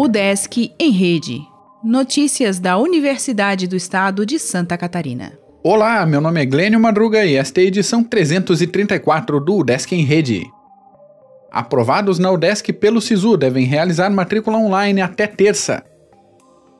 O Desk em Rede. Notícias da Universidade do Estado de Santa Catarina. Olá, meu nome é Glênio Madruga e esta é a edição 334 do Desk em Rede. Aprovados na UDESC pelo SISU devem realizar matrícula online até terça.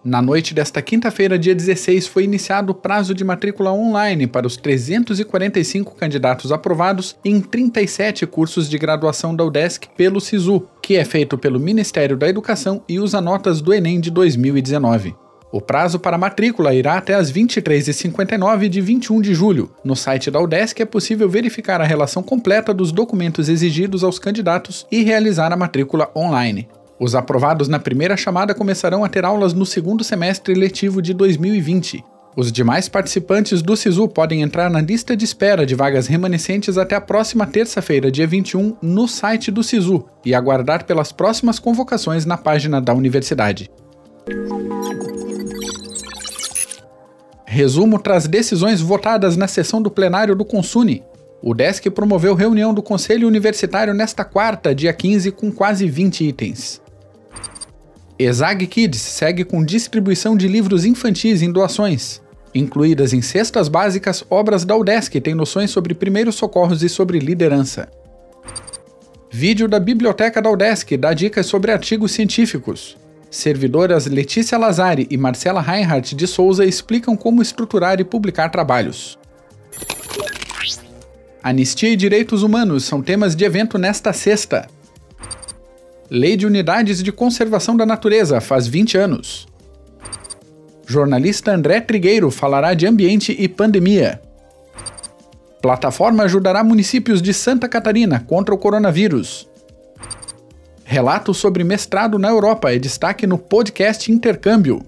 Na noite desta quinta-feira, dia 16, foi iniciado o prazo de matrícula online para os 345 candidatos aprovados em 37 cursos de graduação da UDESC pelo SISU, que é feito pelo Ministério da Educação e usa notas do Enem de 2019. O prazo para matrícula irá até as 23h59 de 21 de julho. No site da UDESC é possível verificar a relação completa dos documentos exigidos aos candidatos e realizar a matrícula online. Os aprovados na primeira chamada começarão a ter aulas no segundo semestre letivo de 2020. Os demais participantes do SISU podem entrar na lista de espera de vagas remanescentes até a próxima terça-feira, dia 21, no site do SISU e aguardar pelas próximas convocações na página da universidade. Resumo traz decisões votadas na sessão do plenário do Consune. O DESC promoveu reunião do Conselho Universitário nesta quarta, dia 15, com quase 20 itens. Exag Kids segue com distribuição de livros infantis em doações. Incluídas em cestas básicas, obras da UDESC têm noções sobre primeiros socorros e sobre liderança. Vídeo da Biblioteca da UDESC dá dicas sobre artigos científicos. Servidoras Letícia Lazari e Marcela Reinhardt de Souza explicam como estruturar e publicar trabalhos. Anistia e direitos humanos são temas de evento nesta sexta. Lei de Unidades de Conservação da Natureza faz 20 anos. Jornalista André Trigueiro falará de ambiente e pandemia. Plataforma ajudará municípios de Santa Catarina contra o coronavírus. Relato sobre mestrado na Europa é destaque no podcast Intercâmbio.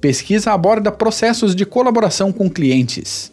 Pesquisa aborda processos de colaboração com clientes.